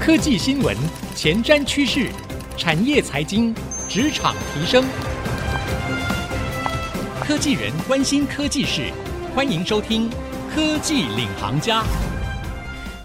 科技新闻、前瞻趋势、产业财经、职场提升，科技人关心科技事，欢迎收听《科技领航家》。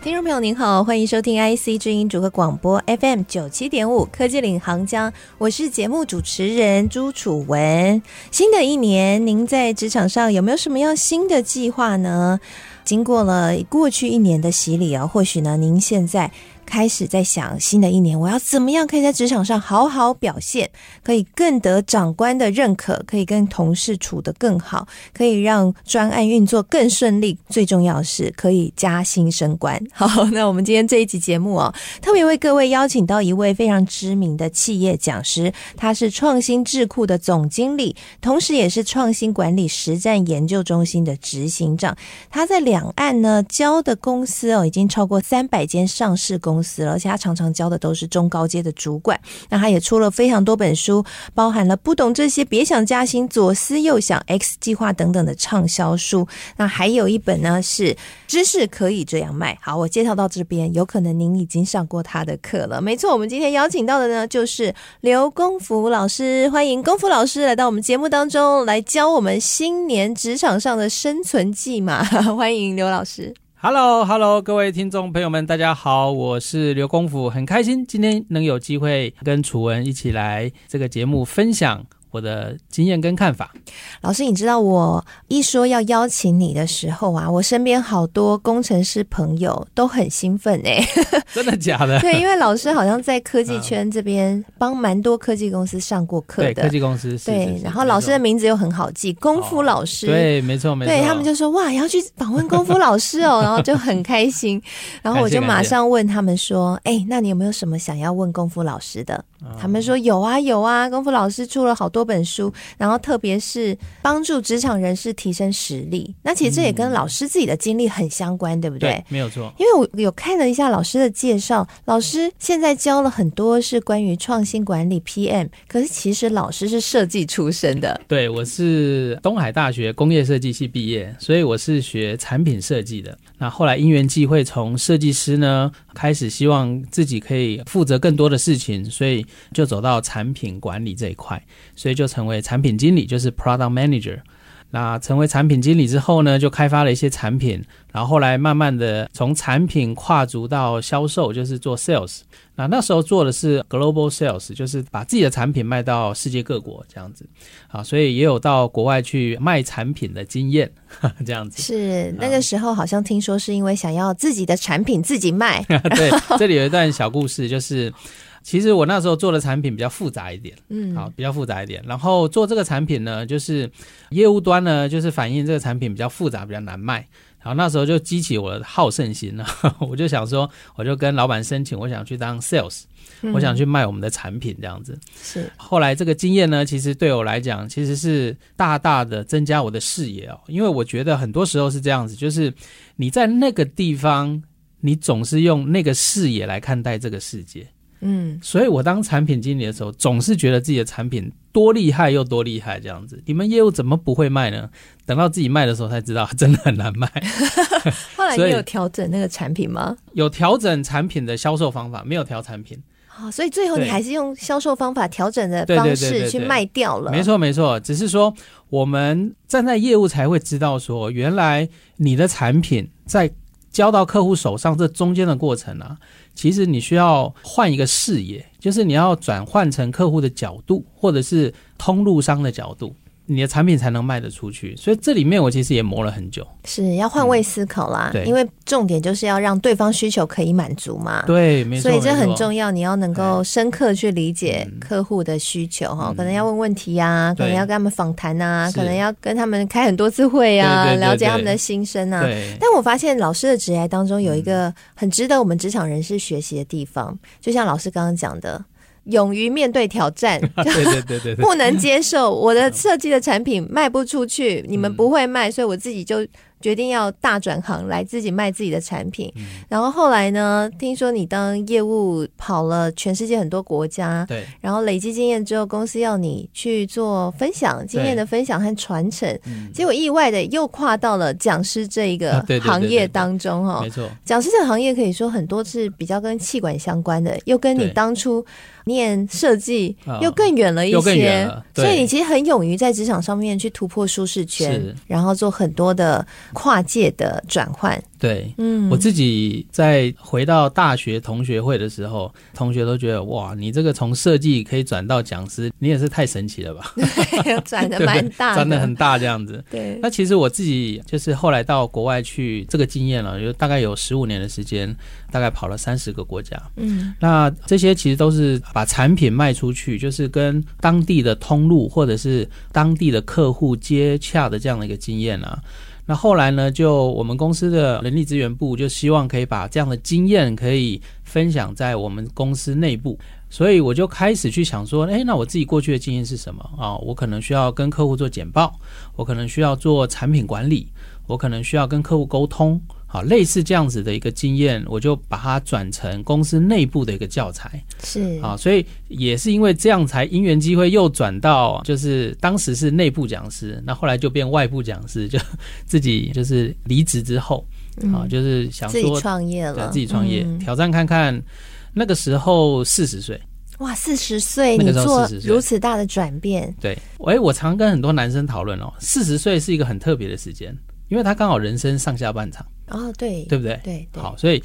听众朋友您好，欢迎收听 IC 之音主客广播 FM 九七点五《科技领航家》，我是节目主持人朱楚文。新的一年，您在职场上有没有什么样新的计划呢？经过了过去一年的洗礼啊，或许呢，您现在。开始在想新的一年，我要怎么样可以在职场上好好表现，可以更得长官的认可，可以跟同事处得更好，可以让专案运作更顺利。最重要的是可以加薪升官。好，那我们今天这一集节目哦，特别为各位邀请到一位非常知名的企业讲师，他是创新智库的总经理，同时也是创新管理实战研究中心的执行长。他在两岸呢教的公司哦，已经超过三百间上市公司。公司，而且他常常教的都是中高阶的主管。那他也出了非常多本书，包含了不懂这些别想加薪、左思右想、X 计划等等的畅销书。那还有一本呢是知识可以这样卖。好，我介绍到这边，有可能您已经上过他的课了。没错，我们今天邀请到的呢就是刘功夫老师，欢迎功夫老师来到我们节目当中来教我们新年职场上的生存计嘛。欢迎刘老师。Hello，Hello，各位听众朋友们，大家好，我是刘功夫，很开心今天能有机会跟楚文一起来这个节目分享。我的经验跟看法，老师，你知道我一说要邀请你的时候啊，我身边好多工程师朋友都很兴奋哎、欸，真的假的？对，因为老师好像在科技圈这边帮蛮多科技公司上过课的，对，科技公司是对然后老师的名字又很好记，功夫老师，哦、对，没错没错，对他们就说哇，要去访问功夫老师哦，然后就很开心，然后我就马上问他们说，哎、欸，那你有没有什么想要问功夫老师的？他们说有啊有啊，功夫老师出了好多本书，然后特别是帮助职场人士提升实力。那其实这也跟老师自己的经历很相关，嗯、对不对？对，没有错。因为我有看了一下老师的介绍，老师现在教了很多是关于创新管理 PM，可是其实老师是设计出身的。对，我是东海大学工业设计系毕业，所以我是学产品设计的。那后来因缘际会，从设计师呢开始，希望自己可以负责更多的事情，所以就走到产品管理这一块，所以就成为产品经理，就是 Product Manager。那成为产品经理之后呢，就开发了一些产品，然后后来慢慢的从产品跨足到销售，就是做 Sales。那那时候做的是 Global Sales，就是把自己的产品卖到世界各国这样子。啊，所以也有到国外去卖产品的经验，这样子。是那个时候好像听说是因为想要自己的产品自己卖。对，这里有一段小故事，就是。其实我那时候做的产品比较复杂一点，嗯，好，比较复杂一点。然后做这个产品呢，就是业务端呢，就是反映这个产品比较复杂，比较难卖。然后那时候就激起我的好胜心了，我就想说，我就跟老板申请，我想去当 sales，我想去卖我们的产品这样子。是。后来这个经验呢，其实对我来讲，其实是大大的增加我的视野哦，因为我觉得很多时候是这样子，就是你在那个地方，你总是用那个视野来看待这个世界。嗯，所以我当产品经理的时候，总是觉得自己的产品多厉害又多厉害这样子。你们业务怎么不会卖呢？等到自己卖的时候才知道，真的很难卖。后来你有调整那个产品吗？有调整产品的销售方法，没有调产品。好，所以最后你还是用销售方法调整的方式去卖掉了。没错，没错，只是说我们站在业务才会知道说，原来你的产品在交到客户手上这中间的过程啊。其实你需要换一个视野，就是你要转换成客户的角度，或者是通路商的角度。你的产品才能卖得出去，所以这里面我其实也磨了很久，是要换位思考啦。嗯、对，因为重点就是要让对方需求可以满足嘛。对，没错。所以这很重要，你要能够深刻去理解客户的需求哈、嗯，可能要问问题啊，可能要跟他们访谈啊，可能要跟他们开很多次会啊，对对对对，了解他们的心声啊。对。但我发现老师的职涯当中有一个很值得我们职场人士学习的地方，就像老师刚刚讲的。勇于面对挑战，对对对对，不能接受我的设计的产品卖不出去，你们不会卖，所以我自己就决定要大转行来自己卖自己的产品。嗯、然后后来呢，听说你当业务跑了全世界很多国家，对，然后累积经验之后，公司要你去做分享经验的分享和传承，嗯、结果意外的又跨到了讲师这一个行业当中哈。没错，讲师这个行业可以说很多是比较跟气管相关的，又跟你当初。念设计又更远了一些，所以你其实很勇于在职场上面去突破舒适圈，然后做很多的跨界的转换。对，嗯，我自己在回到大学同学会的时候，同学都觉得哇，你这个从设计可以转到讲师，你也是太神奇了吧？转的蛮大，转的很大这样子。对，那其实我自己就是后来到国外去，这个经验了，就大概有十五年的时间，大概跑了三十个国家。嗯，那这些其实都是把产品卖出去，就是跟当地的通路或者是当地的客户接洽的这样的一个经验啊。那后来呢，就我们公司的人力资源部就希望可以把这样的经验可以分享在我们公司内部，所以我就开始去想说，哎，那我自己过去的经验是什么啊？我可能需要跟客户做简报，我可能需要做产品管理，我可能需要跟客户沟通。好，类似这样子的一个经验，我就把它转成公司内部的一个教材。是啊，所以也是因为这样才因缘机会又转到，就是当时是内部讲师，那后来就变外部讲师，就自己就是离职之后，啊，就是想说自己创业了，自己创业挑战看看。那个时候四十岁，哇，四十岁那个时候四十岁如此大的转变，对，哎，我常跟很多男生讨论哦，四十岁是一个很特别的时间，因为他刚好人生上下半场。哦，对，对不对？对，对，好，所以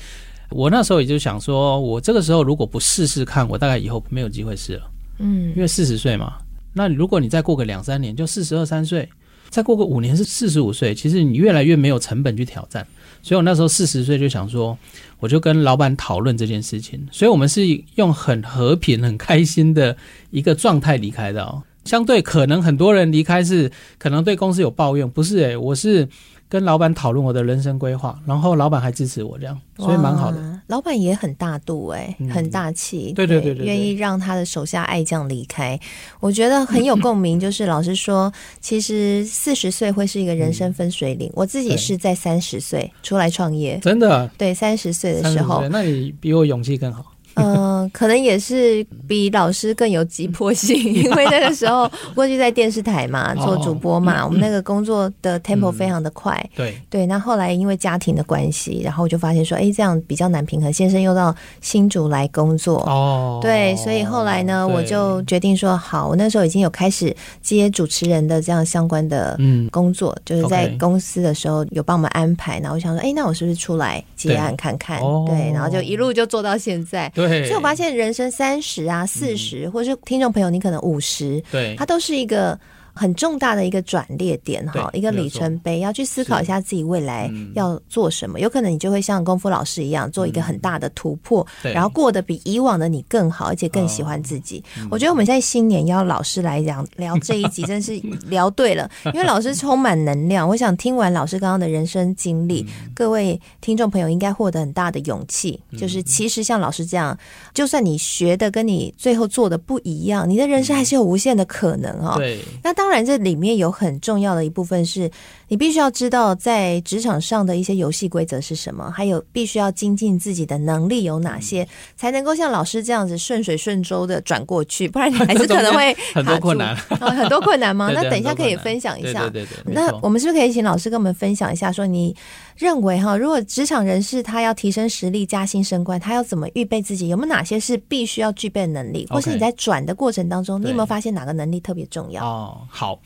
我那时候也就想说，我这个时候如果不试试看，我大概以后没有机会试了。嗯，因为四十岁嘛，那如果你再过个两三年，就四十二三岁，再过个五年是四十五岁，其实你越来越没有成本去挑战。所以我那时候四十岁就想说，我就跟老板讨论这件事情。所以我们是用很和平、很开心的一个状态离开的哦。相对可能很多人离开是可能对公司有抱怨，不是诶，我是。跟老板讨论我的人生规划，然后老板还支持我，这样，所以蛮好的。老板也很大度哎、欸，嗯、很大气，对对对对，愿意让他的手下爱将离开，我觉得很有共鸣。就是老实说，其实四十岁会是一个人生分水岭。嗯、我自己是在三十岁出来创业，真的，对，三十岁的时候，那你比我勇气更好。嗯、呃，可能也是比老师更有急迫性，因为那个时候过去在电视台嘛，做主播嘛，哦、我们那个工作的 tempo 非常的快。嗯、对对，那后来因为家庭的关系，然后我就发现说，哎，这样比较难平衡。先生又到新竹来工作，哦，对，所以后来呢，我就决定说，好，我那时候已经有开始接主持人的这样相关的工作，嗯、就是在公司的时候有帮我们安排。然后我想说，哎，那我是不是出来接案看看？对，哦、对，然后就一路就做到现在。对。所以我发现人生三十啊、四十、嗯，或者是听众朋友，你可能五十，对，它都是一个。很重大的一个转捩点哈，一个里程碑，要去思考一下自己未来要做什么。有可能你就会像功夫老师一样，做一个很大的突破，然后过得比以往的你更好，而且更喜欢自己。我觉得我们在新年邀老师来讲聊这一集，真是聊对了，因为老师充满能量。我想听完老师刚刚的人生经历，各位听众朋友应该获得很大的勇气。就是其实像老师这样，就算你学的跟你最后做的不一样，你的人生还是有无限的可能哦。对，那当。然，这里面有很重要的一部分是你必须要知道在职场上的一些游戏规则是什么，还有必须要精进自己的能力有哪些，才能够像老师这样子顺水顺舟的转过去，不然你 还是可能会很多困难，很多困难吗？那等一下可以分享一下。对对对，那我们是不是可以请老师跟我们分享一下，说你认为哈，如果职场人士他要提升实力、加薪升官，他要怎么预备自己？有没有哪些是必须要具备的能力？或是你在转的过程当中，你有没有发现哪个能力特别重要？哦。好，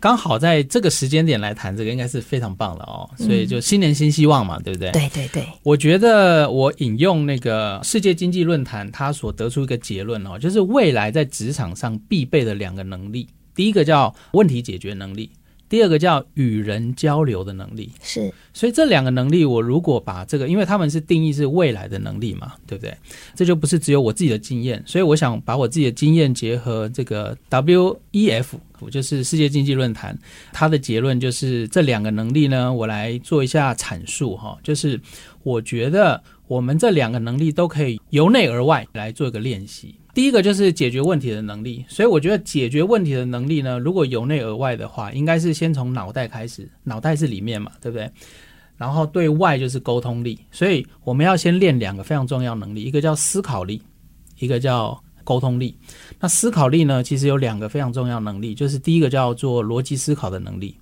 刚好在这个时间点来谈这个，应该是非常棒的哦。所以就新年新希望嘛，对不对？对对对。我觉得我引用那个世界经济论坛，他所得出一个结论哦，就是未来在职场上必备的两个能力，第一个叫问题解决能力。第二个叫与人交流的能力，是，所以这两个能力，我如果把这个，因为他们是定义是未来的能力嘛，对不对？这就不是只有我自己的经验，所以我想把我自己的经验结合这个 WEF，就是世界经济论坛，它的结论就是这两个能力呢，我来做一下阐述哈，就是我觉得我们这两个能力都可以由内而外来做一个练习。第一个就是解决问题的能力，所以我觉得解决问题的能力呢，如果由内而外的话，应该是先从脑袋开始，脑袋是里面嘛，对不对？然后对外就是沟通力，所以我们要先练两个非常重要能力，一个叫思考力，一个叫沟通力。那思考力呢，其实有两个非常重要能力，就是第一个叫做逻辑思考的能力，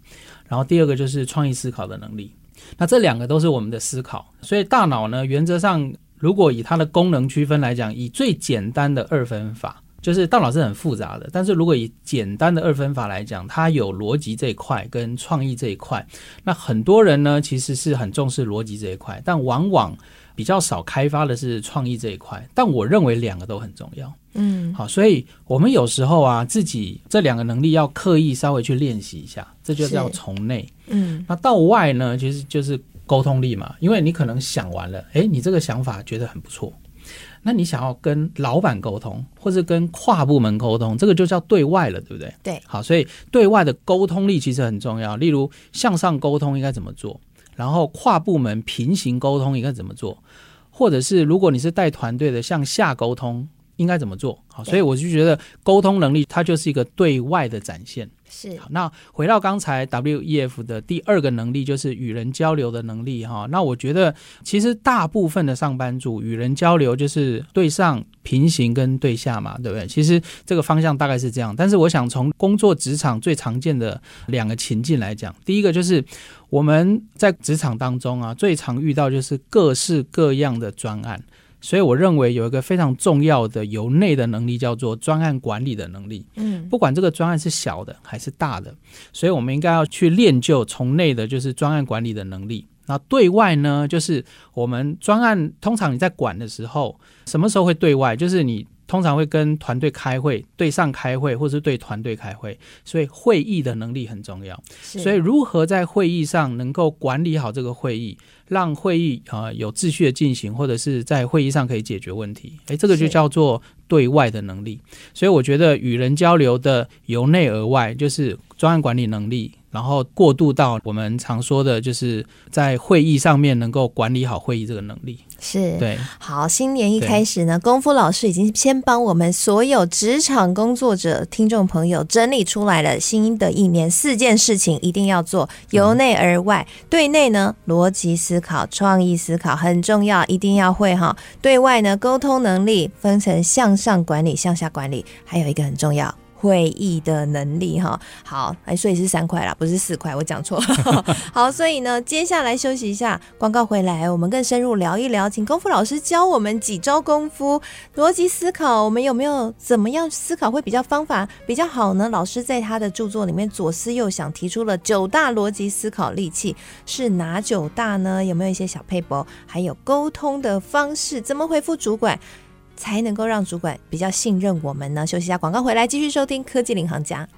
然后第二个就是创意思考的能力。那这两个都是我们的思考，所以大脑呢，原则上。如果以它的功能区分来讲，以最简单的二分法，就是大脑是很复杂的。但是如果以简单的二分法来讲，它有逻辑这一块跟创意这一块。那很多人呢，其实是很重视逻辑这一块，但往往比较少开发的是创意这一块。但我认为两个都很重要。嗯，好，所以我们有时候啊，自己这两个能力要刻意稍微去练习一下，这就叫从内。嗯，那到外呢，其实就是。沟通力嘛，因为你可能想完了，诶，你这个想法觉得很不错，那你想要跟老板沟通，或是跟跨部门沟通，这个就叫对外了，对不对？对，好，所以对外的沟通力其实很重要。例如向上沟通应该怎么做，然后跨部门平行沟通应该怎么做，或者是如果你是带团队的，向下沟通应该怎么做？好，所以我就觉得沟通能力它就是一个对外的展现。是，好，那回到刚才 WEF 的第二个能力，就是与人交流的能力哈。那我觉得其实大部分的上班族与人交流就是对上、平行跟对下嘛，对不对？其实这个方向大概是这样。但是我想从工作职场最常见的两个情境来讲，第一个就是我们在职场当中啊，最常遇到就是各式各样的专案。所以我认为有一个非常重要的由内的能力，叫做专案管理的能力。嗯，不管这个专案是小的还是大的，所以我们应该要去练就从内的，就是专案管理的能力。那对外呢，就是我们专案通常你在管的时候，什么时候会对外？就是你。通常会跟团队开会，对上开会，或是对团队开会，所以会议的能力很重要。所以如何在会议上能够管理好这个会议，让会议啊、呃、有秩序的进行，或者是在会议上可以解决问题，诶，这个就叫做对外的能力。所以我觉得与人交流的由内而外，就是专案管理能力。然后过渡到我们常说的，就是在会议上面能够管理好会议这个能力。是，对。好，新年一开始呢，功夫老师已经先帮我们所有职场工作者、听众朋友整理出来了，新的一年四件事情一定要做，由内而外。嗯、对内呢，逻辑思考、创意思考很重要，一定要会哈。对外呢，沟通能力分成向上管理、向下管理，还有一个很重要。会议的能力哈，好，哎，所以是三块啦，不是四块，我讲错了。好，所以呢，接下来休息一下，广告回来，我们更深入聊一聊，请功夫老师教我们几招功夫逻辑思考，我们有没有怎么样思考会比较方法比较好呢？老师在他的著作里面左思右想，提出了九大逻辑思考利器，是哪九大呢？有没有一些小配博？还有沟通的方式，怎么回复主管？才能够让主管比较信任我们呢？休息一下，广告回来继续收听科技领航家。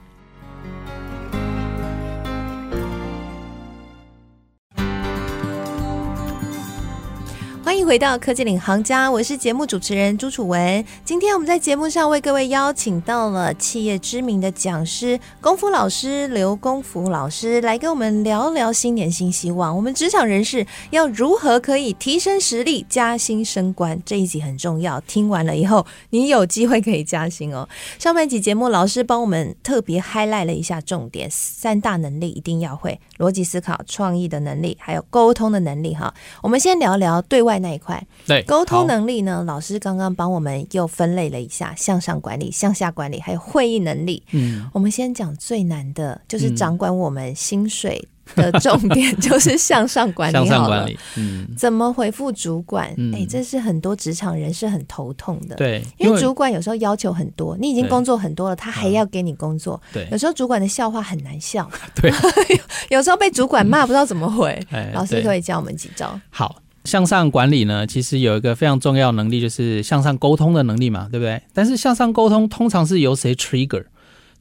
欢迎回到科技领航家，我是节目主持人朱楚文。今天我们在节目上为各位邀请到了企业知名的讲师、功夫老师刘功夫老师，来跟我们聊聊新年新希望。我们职场人士要如何可以提升实力、加薪升官？这一集很重要，听完了以后，你有机会可以加薪哦。上半集节目，老师帮我们特别 highlight 了一下重点，三大能力一定要会：逻辑思考、创意的能力，还有沟通的能力。哈，我们先聊聊对外外。那一块，对沟通能力呢？老师刚刚帮我们又分类了一下，向上管理、向下管理，还有会议能力。嗯，我们先讲最难的，就是掌管我们薪水的重点，就是向上管理。向上管理，嗯，怎么回复主管？哎、嗯欸，这是很多职场人是很头痛的。对，因为主管有时候要求很多，你已经工作很多了，他还要给你工作。对，有时候主管的笑话很难笑。对，有时候被主管骂不知道怎么回。哎、老师可以教我们几招。好。向上管理呢，其实有一个非常重要能力，就是向上沟通的能力嘛，对不对？但是向上沟通通常是由谁 trigger？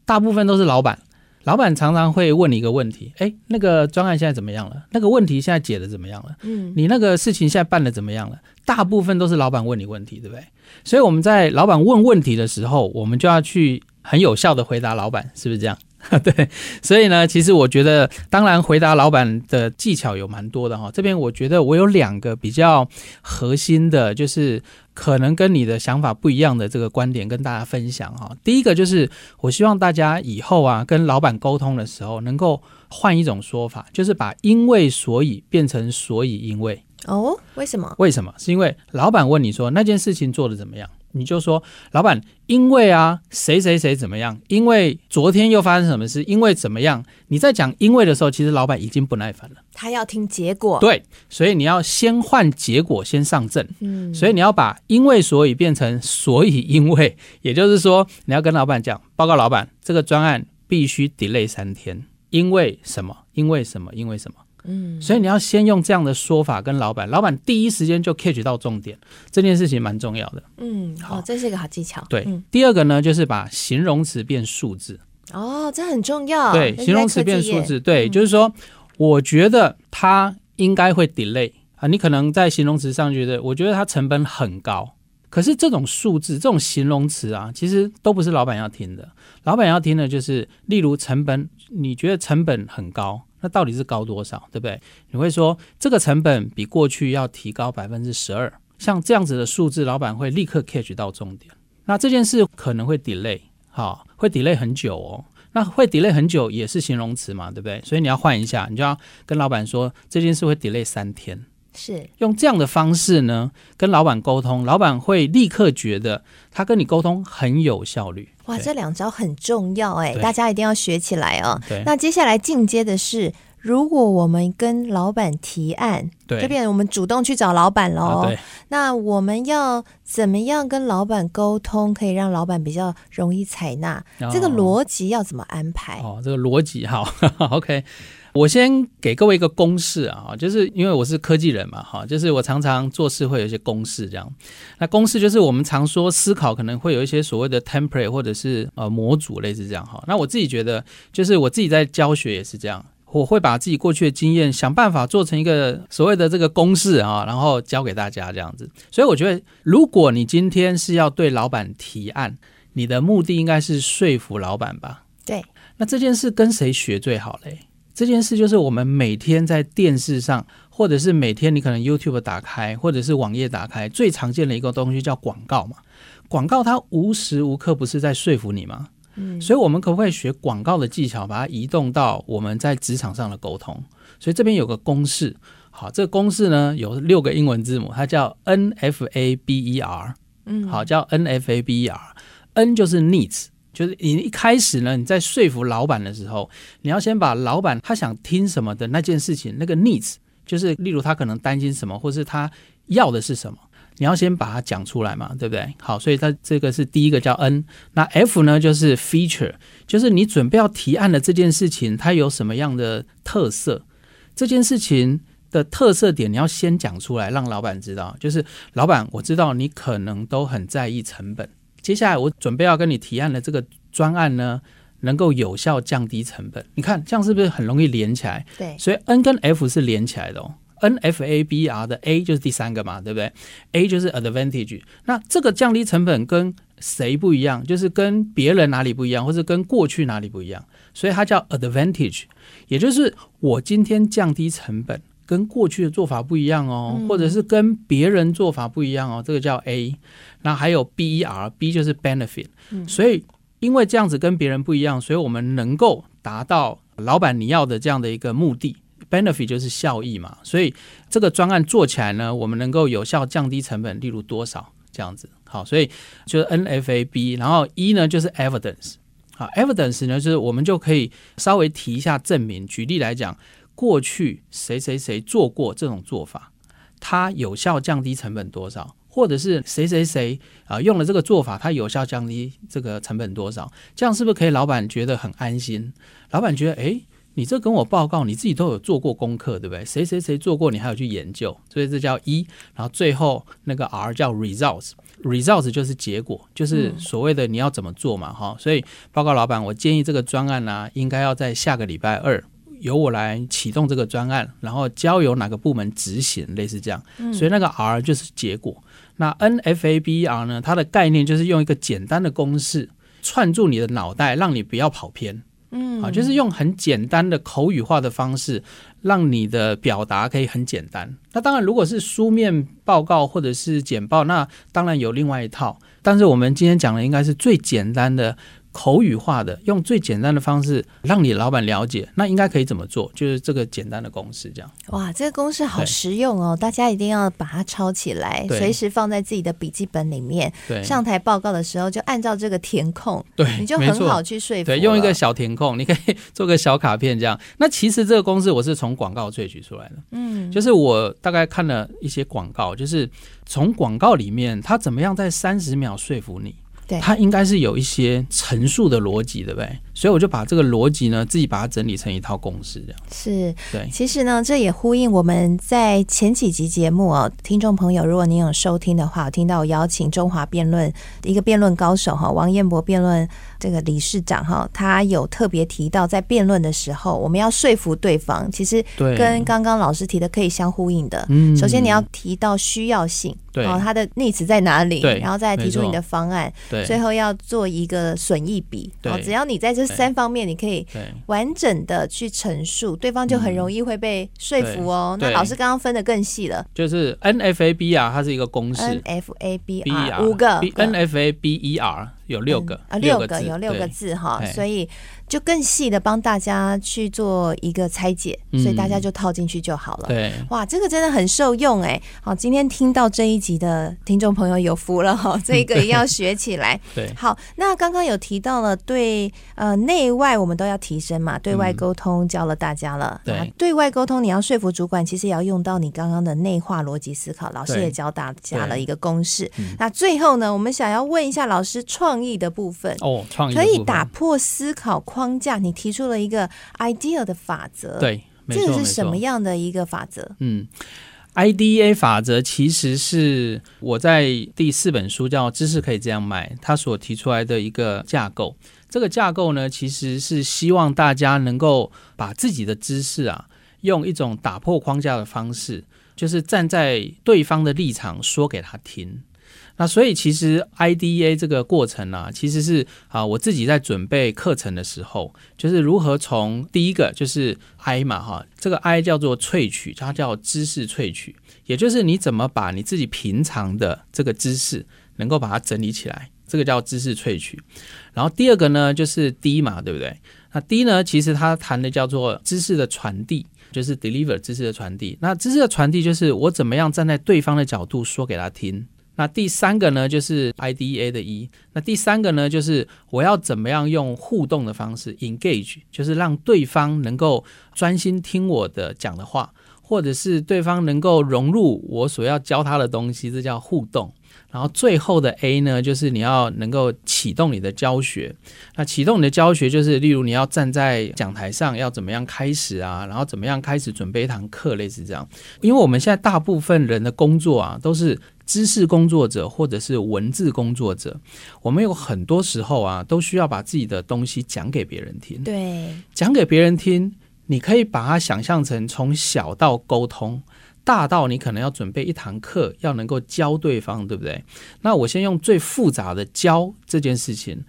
大部分都是老板，老板常常会问你一个问题：哎，那个专案现在怎么样了？那个问题现在解的怎么样了？嗯，你那个事情现在办的怎么样了？大部分都是老板问你问题，对不对？所以我们在老板问问题的时候，我们就要去很有效的回答老板，是不是这样？对，所以呢，其实我觉得，当然回答老板的技巧有蛮多的哈。这边我觉得我有两个比较核心的，就是可能跟你的想法不一样的这个观点跟大家分享哈。第一个就是我希望大家以后啊跟老板沟通的时候，能够换一种说法，就是把因为所以变成所以因为。哦，为什么？为什么？是因为老板问你说那件事情做的怎么样？你就说，老板，因为啊，谁谁谁怎么样？因为昨天又发生什么事？因为怎么样？你在讲因为的时候，其实老板已经不耐烦了。他要听结果。对，所以你要先换结果，先上阵。嗯，所以你要把因为所以变成所以因为，也就是说，你要跟老板讲，报告老板，这个专案必须 delay 三天，因为什么？因为什么？因为什么？嗯，所以你要先用这样的说法跟老板，老板第一时间就 catch 到重点，这件事情蛮重要的。嗯，好，这是一个好技巧。对，嗯、第二个呢，就是把形容词变数字。哦，这很重要。对，形容词变数字，对，就是说，我觉得它应该会 delay 啊。你可能在形容词上觉得，我觉得它成本很高，可是这种数字、这种形容词啊，其实都不是老板要听的。老板要听的就是，例如成本，你觉得成本很高。那到底是高多少，对不对？你会说这个成本比过去要提高百分之十二，像这样子的数字，老板会立刻 catch 到重点。那这件事可能会 delay，好，会 delay 很久哦。那会 delay 很久也是形容词嘛，对不对？所以你要换一下，你就要跟老板说这件事会 delay 三天。是用这样的方式呢，跟老板沟通，老板会立刻觉得他跟你沟通很有效率。哇，这两招很重要哎，大家一定要学起来哦。那接下来进阶的是，如果我们跟老板提案，对，这边我们主动去找老板喽。啊，那我们要怎么样跟老板沟通，可以让老板比较容易采纳？哦，这个逻辑要怎么安排？哦，这个逻辑 好，OK。我先给各位一个公式啊，就是因为我是科技人嘛，哈，就是我常常做事会有一些公式这样。那公式就是我们常说思考可能会有一些所谓的 template 或者是呃模组类似这样哈。那我自己觉得，就是我自己在教学也是这样，我会把自己过去的经验想办法做成一个所谓的这个公式啊，然后教给大家这样子。所以我觉得，如果你今天是要对老板提案，你的目的应该是说服老板吧？对。那这件事跟谁学最好嘞？这件事就是我们每天在电视上，或者是每天你可能 YouTube 打开，或者是网页打开，最常见的一个东西叫广告嘛。广告它无时无刻不是在说服你吗？嗯，所以我们可不可以学广告的技巧，把它移动到我们在职场上的沟通？所以这边有个公式，好，这个公式呢有六个英文字母，它叫 NFABER，嗯，好，叫 NFABER，N 就是 needs。就是你一开始呢，你在说服老板的时候，你要先把老板他想听什么的那件事情，那个 needs，就是例如他可能担心什么，或是他要的是什么，你要先把它讲出来嘛，对不对？好，所以它这个是第一个叫 N，那 F 呢就是 feature，就是你准备要提案的这件事情，它有什么样的特色？这件事情的特色点你要先讲出来，让老板知道。就是老板，我知道你可能都很在意成本。接下来我准备要跟你提案的这个专案呢，能够有效降低成本。你看这样是不是很容易连起来？对，所以 N 跟 F 是连起来的哦。N F A B R 的 A 就是第三个嘛，对不对？A 就是 advantage。那这个降低成本跟谁不一样？就是跟别人哪里不一样，或者跟过去哪里不一样？所以它叫 advantage，也就是我今天降低成本。跟过去的做法不一样哦，或者是跟别人做法不一样哦，这个叫 A。那还有 B E R，B 就是 benefit。所以因为这样子跟别人不一样，所以我们能够达到老板你要的这样的一个目的。benefit 就是效益嘛，所以这个专案做起来呢，我们能够有效降低成本，例如多少这样子。好，所以就是 N F A B，然后 E 呢就是 evidence。好，evidence 呢就是我们就可以稍微提一下证明。举例来讲。过去谁谁谁做过这种做法，他有效降低成本多少？或者是谁谁谁啊用了这个做法，他有效降低这个成本多少？这样是不是可以老板觉得很安心？老板觉得，诶，你这跟我报告，你自己都有做过功课，对不对？谁谁谁做过，你还有去研究，所以这叫一。然后最后那个 R 叫 results，results 就是结果，就是所谓的你要怎么做嘛，哈。所以报告老板，我建议这个专案呢、应该要在下个礼拜二。由我来启动这个专案，然后交由哪个部门执行，类似这样。嗯、所以那个 R 就是结果。那 NFABER 呢？它的概念就是用一个简单的公式串住你的脑袋，让你不要跑偏。嗯，好，就是用很简单的口语化的方式，让你的表达可以很简单。那当然，如果是书面报告或者是简报，那当然有另外一套。但是我们今天讲的应该是最简单的。口语化的，用最简单的方式让你老板了解，那应该可以怎么做？就是这个简单的公式，这样。哇，这个公式好实用哦，大家一定要把它抄起来，随时放在自己的笔记本里面。对，上台报告的时候就按照这个填空，对，你就很好去说服。对，用一个小填空，你可以做个小卡片这样。那其实这个公式我是从广告萃取出来的，嗯，就是我大概看了一些广告，就是从广告里面他怎么样在三十秒说服你。对，它应该是有一些陈述的逻辑，对不对？所以我就把这个逻辑呢，自己把它整理成一套公式，这样是。对，其实呢，这也呼应我们在前几集节目哦，听众朋友，如果您有收听的话，我听到我邀请中华辩论一个辩论高手哈，王彦博辩论这个理事长哈，他有特别提到，在辩论的时候，我们要说服对方，其实跟刚刚老师提的可以相呼应的。嗯，首先你要提到需要性。对，哦，它的逆词在哪里？对，然后再提出你的方案。对，最后要做一个损益比。对，哦，只要你在这三方面，你可以完整的去陈述，对方就很容易会被说服哦。那老师刚刚分的更细了，就是 N F A B R，它是一个公式。N F A B R 五个，N F A B E R 有六个。啊，六个有六个字哈，所以。就更细的帮大家去做一个拆解，所以大家就套进去就好了。对，哇，这个真的很受用哎。好，今天听到这一集的听众朋友有福了哈，这个一定要学起来。对，好，那刚刚有提到了对呃内外我们都要提升嘛，对外沟通教了大家了。对，对外沟通你要说服主管，其实也要用到你刚刚的内化逻辑思考。老师也教大家了一个公式。那最后呢，我们想要问一下老师创意的部分哦，创意可以打破思考框架，你提出了一个 idea 的法则，对，这个是什么样的一个法则？嗯，IDEA 法则其实是我在第四本书叫《知识可以这样卖》，他所提出来的一个架构。这个架构呢，其实是希望大家能够把自己的知识啊，用一种打破框架的方式，就是站在对方的立场说给他听。那所以其实 IDEA 这个过程呢、其实是啊，我自己在准备课程的时候，就是如何从第一个就是 I 嘛哈，这个 I 叫做萃取，它叫知识萃取，也就是你怎么把你自己平常的这个知识能够把它整理起来，这个叫知识萃取。然后第二个呢就是 D 嘛，对不对？那 D 呢，其实它谈的叫做知识的传递，就是 deliver 知识的传递。那知识的传递就是我怎么样站在对方的角度说给他听。那第三个呢，就是 IDEA 的 E。那第三个呢，就是我要怎么样用互动的方式 engage，就是让对方能够专心听我的讲的话，或者是对方能够融入我所要教他的东西，这叫互动。然后最后的 A 呢，就是你要能够启动你的教学。那启动你的教学，就是例如你要站在讲台上，要怎么样开始啊？然后怎么样开始准备一堂课，类似这样。因为我们现在大部分人的工作啊，都是知识工作者或者是文字工作者。我们有很多时候啊，都需要把自己的东西讲给别人听。对，讲给别人听，你可以把它想象成从小到沟通。大到你可能要准备一堂课，要能够教对方，对不对？那我先用最复杂的教这件事情，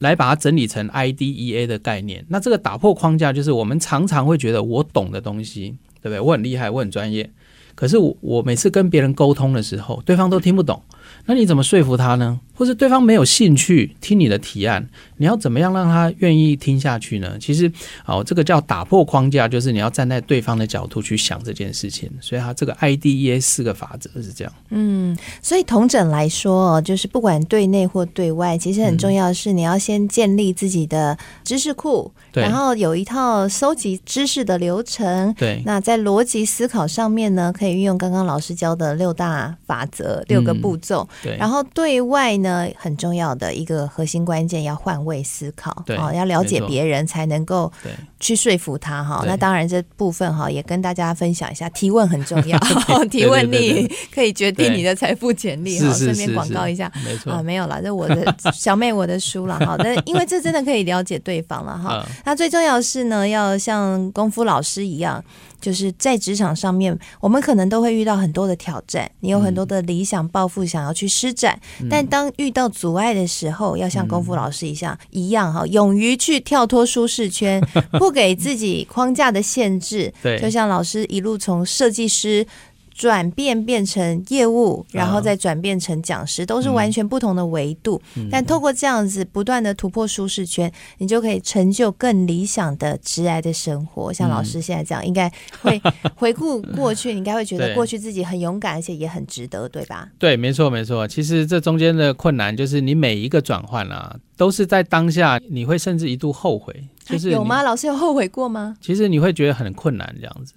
来把它整理成 IDEA 的概念。那这个打破框架，就是我们常常会觉得我懂的东西，对不对？我很厉害，我很专业。可是我我每次跟别人沟通的时候，对方都听不懂。那你怎么说服他呢？或是对方没有兴趣听你的提案，你要怎么样让他愿意听下去呢？其实，哦，这个叫打破框架，就是你要站在对方的角度去想这件事情。所以，他这个 IDEA 四个法则是这样。嗯，所以同整来说，就是不管对内或对外，其实很重要的是你要先建立自己的知识库，嗯、然后有一套搜集知识的流程。对，那在逻辑思考上面呢，可以运用刚刚老师教的六大法则，六个步骤。嗯、对，然后对外呢？呃，很重要的一个核心关键，要换位思考，哦，要了解别人才能够去说服他哈。那当然这部分哈也跟大家分享一下，提问很重要，提问力可以决定你的财富潜力哈。顺便广告一下，没错啊，没有了，这我的 小妹我的书了哈。那因为这真的可以了解对方了哈。那最重要的是呢，要像功夫老师一样。就是在职场上面，我们可能都会遇到很多的挑战，你有很多的理想抱负想要去施展，嗯、但当遇到阻碍的时候，要像功夫老师一样、嗯、一样哈，勇于去跳脱舒适圈，不给自己框架的限制。对，就像老师一路从设计师。转变变成业务，然后再转变成讲师，都是完全不同的维度。嗯、但透过这样子不断的突破舒适圈，你就可以成就更理想的直癌的生活。像老师现在这样，应该会 回顾过去，你应该会觉得过去自己很勇敢，而且也很值得，对吧？对，没错，没错。其实这中间的困难，就是你每一个转换啊，都是在当下，你会甚至一度后悔。就是有吗？老师有后悔过吗？其实你会觉得很困难，这样子。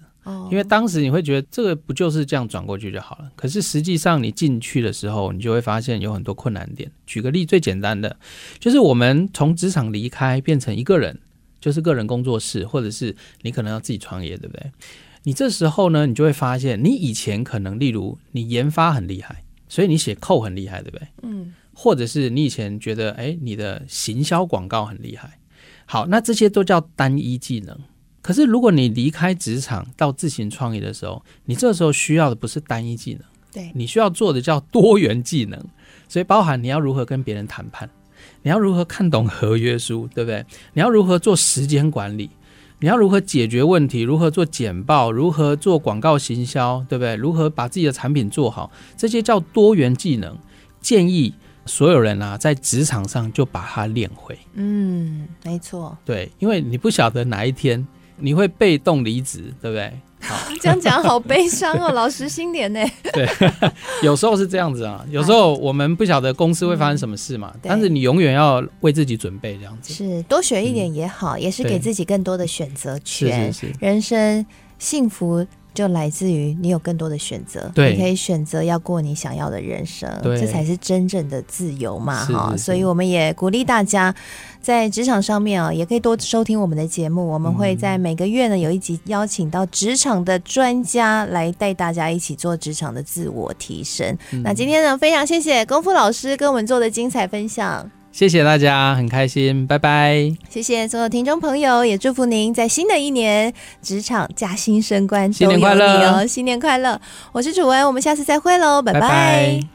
因为当时你会觉得这个不就是这样转过去就好了，可是实际上你进去的时候，你就会发现有很多困难点。举个例，最简单的就是我们从职场离开，变成一个人，就是个人工作室，或者是你可能要自己创业，对不对？你这时候呢，你就会发现，你以前可能例如你研发很厉害，所以你写 code 很厉害，对不对？嗯。或者是你以前觉得，哎，你的行销广告很厉害，好，那这些都叫单一技能。可是，如果你离开职场到自行创业的时候，你这时候需要的不是单一技能，对，你需要做的叫多元技能。所以，包含你要如何跟别人谈判，你要如何看懂合约书，对不对？你要如何做时间管理，你要如何解决问题，如何做简报，如何做广告行销，对不对？如何把自己的产品做好，这些叫多元技能。建议。所有人啊，在职场上就把它练会。嗯，没错。对，因为你不晓得哪一天你会被动离职，对不对？好，这样讲好悲伤哦，老实心点呢。对，有时候是这样子啊。有时候我们不晓得公司会发生什么事嘛，嗯、但是你永远要为自己准备这样子。是，多学一点也好，嗯、也是给自己更多的选择权。是是是，人生幸福。就来自于你有更多的选择，对，你可以选择要过你想要的人生，这才是真正的自由嘛，哈。所以我们也鼓励大家在职场上面啊，也可以多收听我们的节目。我们会在每个月呢有一集邀请到职场的专家来带大家一起做职场的自我提升。嗯、那今天呢，非常谢谢功夫老师跟我们做的精彩分享。谢谢大家，很开心，拜拜。谢谢所有听众朋友，也祝福您在新的一年职场加薪升官，新年快乐，新年快乐！我是楚文，我们下次再会喽，拜拜。拜拜。